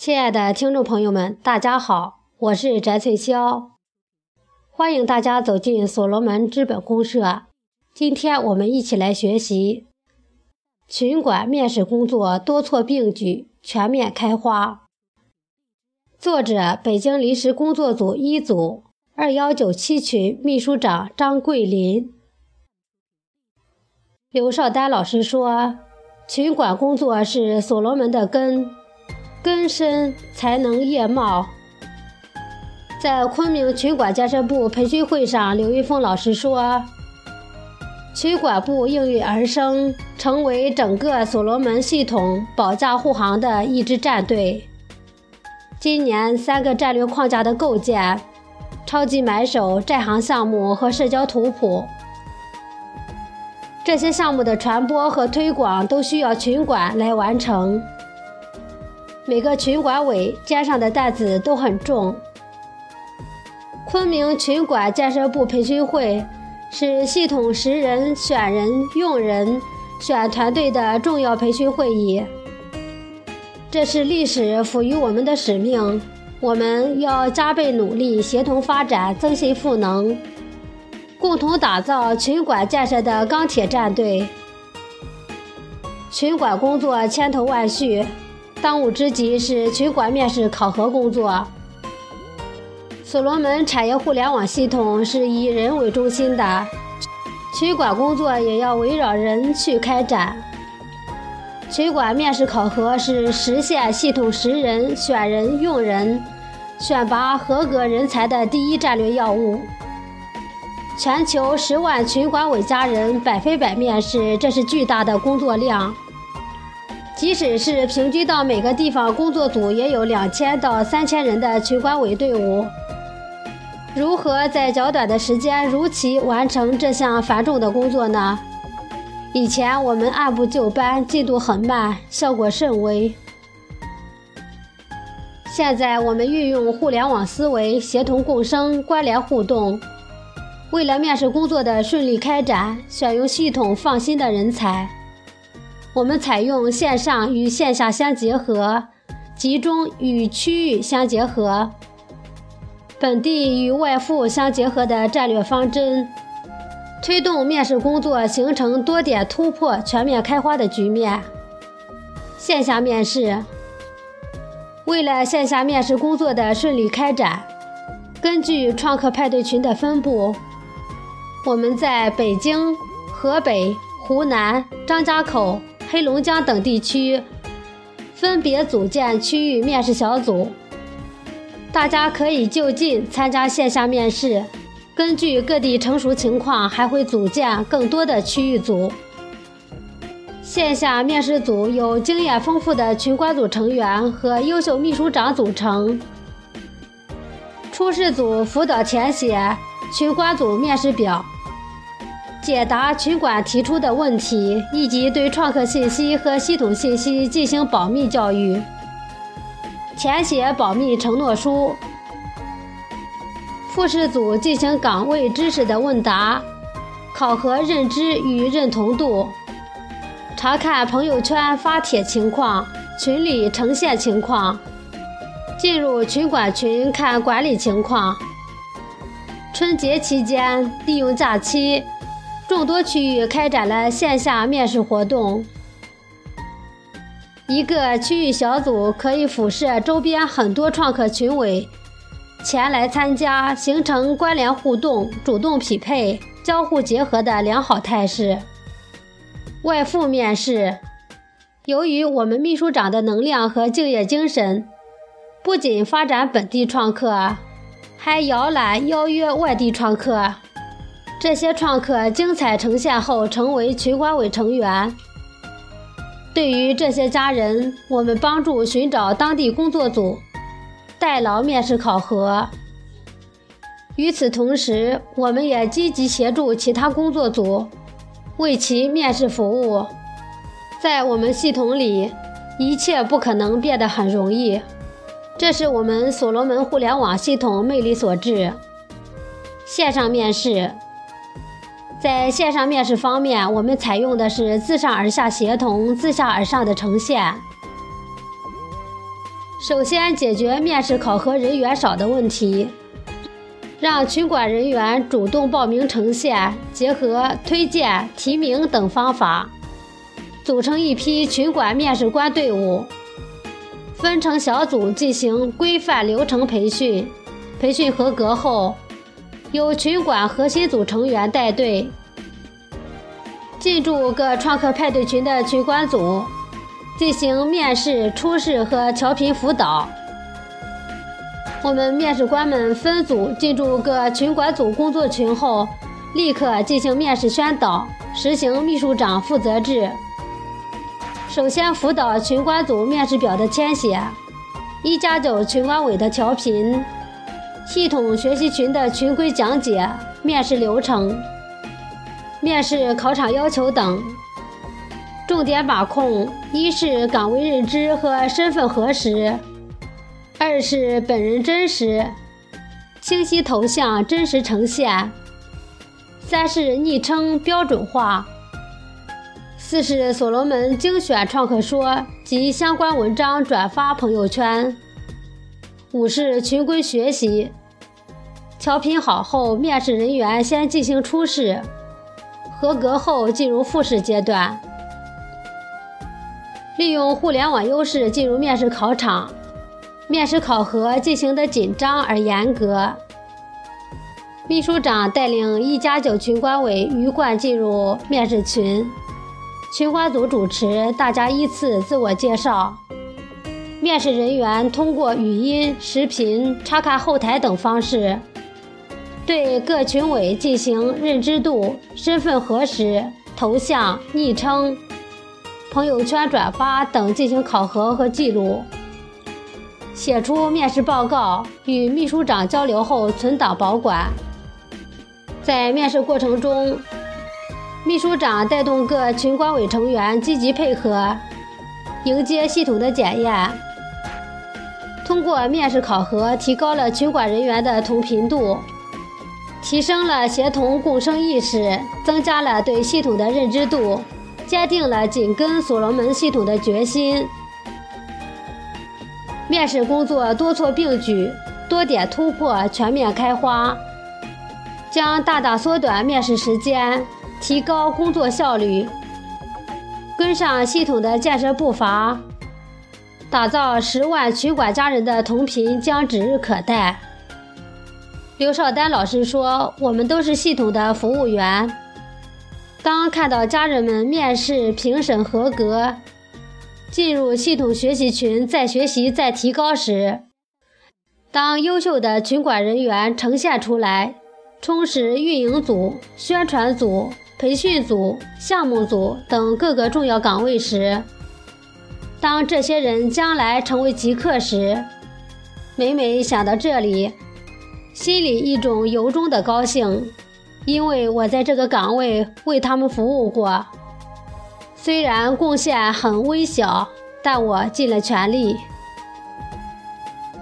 亲爱的听众朋友们，大家好，我是翟翠霄，欢迎大家走进所罗门资本公社。今天我们一起来学习群管面试工作多措并举，全面开花。作者：北京临时工作组一组二幺九七群秘书长张桂林。刘少丹老师说，群管工作是所罗门的根。根深才能叶茂。在昆明群管建设部培训会上，刘玉峰老师说：“群管部应运而生，成为整个所罗门系统保驾护航的一支战队。今年三个战略框架的构建、超级买手、债行项目和社交图谱，这些项目的传播和推广都需要群管来完成。”每个群管委肩上的担子都很重。昆明群管建设部培训会是系统识人、选人、用人、选团队的重要培训会议。这是历史赋予我们的使命，我们要加倍努力，协同发展，增信赋能，共同打造群管建设的钢铁战队。群管工作千头万绪。当务之急是群管面试考核工作。所罗门产业互联网系统是以人为中心的，群管工作也要围绕人去开展。群管面试考核是实现系统识人、选人、用人、选拔合格人才的第一战略要务。全球十万群管委家人百分百面试，这是巨大的工作量。即使是平均到每个地方工作组也有两千到三千人的群管委队伍，如何在较短的时间如期完成这项繁重的工作呢？以前我们按部就班，进度很慢，效果甚微。现在我们运用互联网思维，协同共生，关联互动。为了面试工作的顺利开展，选用系统放心的人才。我们采用线上与线下相结合、集中与区域相结合、本地与外赴相结合的战略方针，推动面试工作形成多点突破、全面开花的局面。线下面试，为了线下面试工作的顺利开展，根据创客派对群的分布，我们在北京、河北、湖南、张家口。黑龙江等地区分别组建区域面试小组，大家可以就近参加线下面试。根据各地成熟情况，还会组建更多的区域组。线下面试组由经验丰富的群管组成员和优秀秘书长组成，初试组辅导填写群管组面试表。解答群管提出的问题，以及对创客信息和系统信息进行保密教育，填写保密承诺书。复试组进行岗位知识的问答，考核认知与认同度，查看朋友圈发帖情况、群里呈现情况，进入群管群看管理情况。春节期间，利用假期。众多区域开展了线下面试活动，一个区域小组可以辐射周边很多创客群委前来参加，形成关联互动、主动匹配、交互结合的良好态势。外赴面试，由于我们秘书长的能量和敬业精神，不仅发展本地创客，还摇篮邀约外地创客。这些创客精彩呈现后，成为群管委成员。对于这些家人，我们帮助寻找当地工作组，代劳面试考核。与此同时，我们也积极协助其他工作组，为其面试服务。在我们系统里，一切不可能变得很容易，这是我们所罗门互联网系统魅力所致。线上面试。在线上面试方面，我们采用的是自上而下协同、自下而上的呈现。首先解决面试考核人员少的问题，让群管人员主动报名呈现，结合推荐、提名等方法，组成一批群管面试官队伍，分成小组进行规范流程培训。培训合格后，由群管核心组成员带队，进驻各创客派对群的群管组。进行面试、初试和调频辅导。我们面试官们分组进驻各群管组工作群后，立刻进行面试宣导，实行秘书长负责制。首先辅导群管组面试表的填写，一加九群管委的调频，系统学习群的群规讲解、面试流程、面试考场要求等。重点把控：一是岗位认知和身份核实；二是本人真实、清晰头像真实呈现；三是昵称标准化；四是所罗门精选创客说及相关文章转发朋友圈；五是群规学习。调频好后，面试人员先进行初试，合格后进入复试阶段。利用互联网优势进入面试考场，面试考核进行的紧张而严格。秘书长带领一加九群管委鱼贯进入面试群，群管组主持，大家依次自我介绍。面试人员通过语音、视频、查看后台等方式，对各群委进行认知度、身份核实、头像、昵称。朋友圈转发等进行考核和记录，写出面试报告，与秘书长交流后存档保管。在面试过程中，秘书长带动各群管委成员积极配合，迎接系统的检验。通过面试考核，提高了群管人员的同频度，提升了协同共生意识，增加了对系统的认知度。坚定了紧跟所罗门系统的决心。面试工作多措并举，多点突破，全面开花，将大大缩短面试时间，提高工作效率，跟上系统的建设步伐，打造十万群管家人的同频将指日可待。刘少丹老师说：“我们都是系统的服务员。”当看到家人们面试评审合格，进入系统学习群再学习再提高时，当优秀的群管人员呈现出来，充实运营组、宣传组、培训组、项目组等各个重要岗位时，当这些人将来成为极客时，每每想到这里，心里一种由衷的高兴。因为我在这个岗位为他们服务过，虽然贡献很微小，但我尽了全力。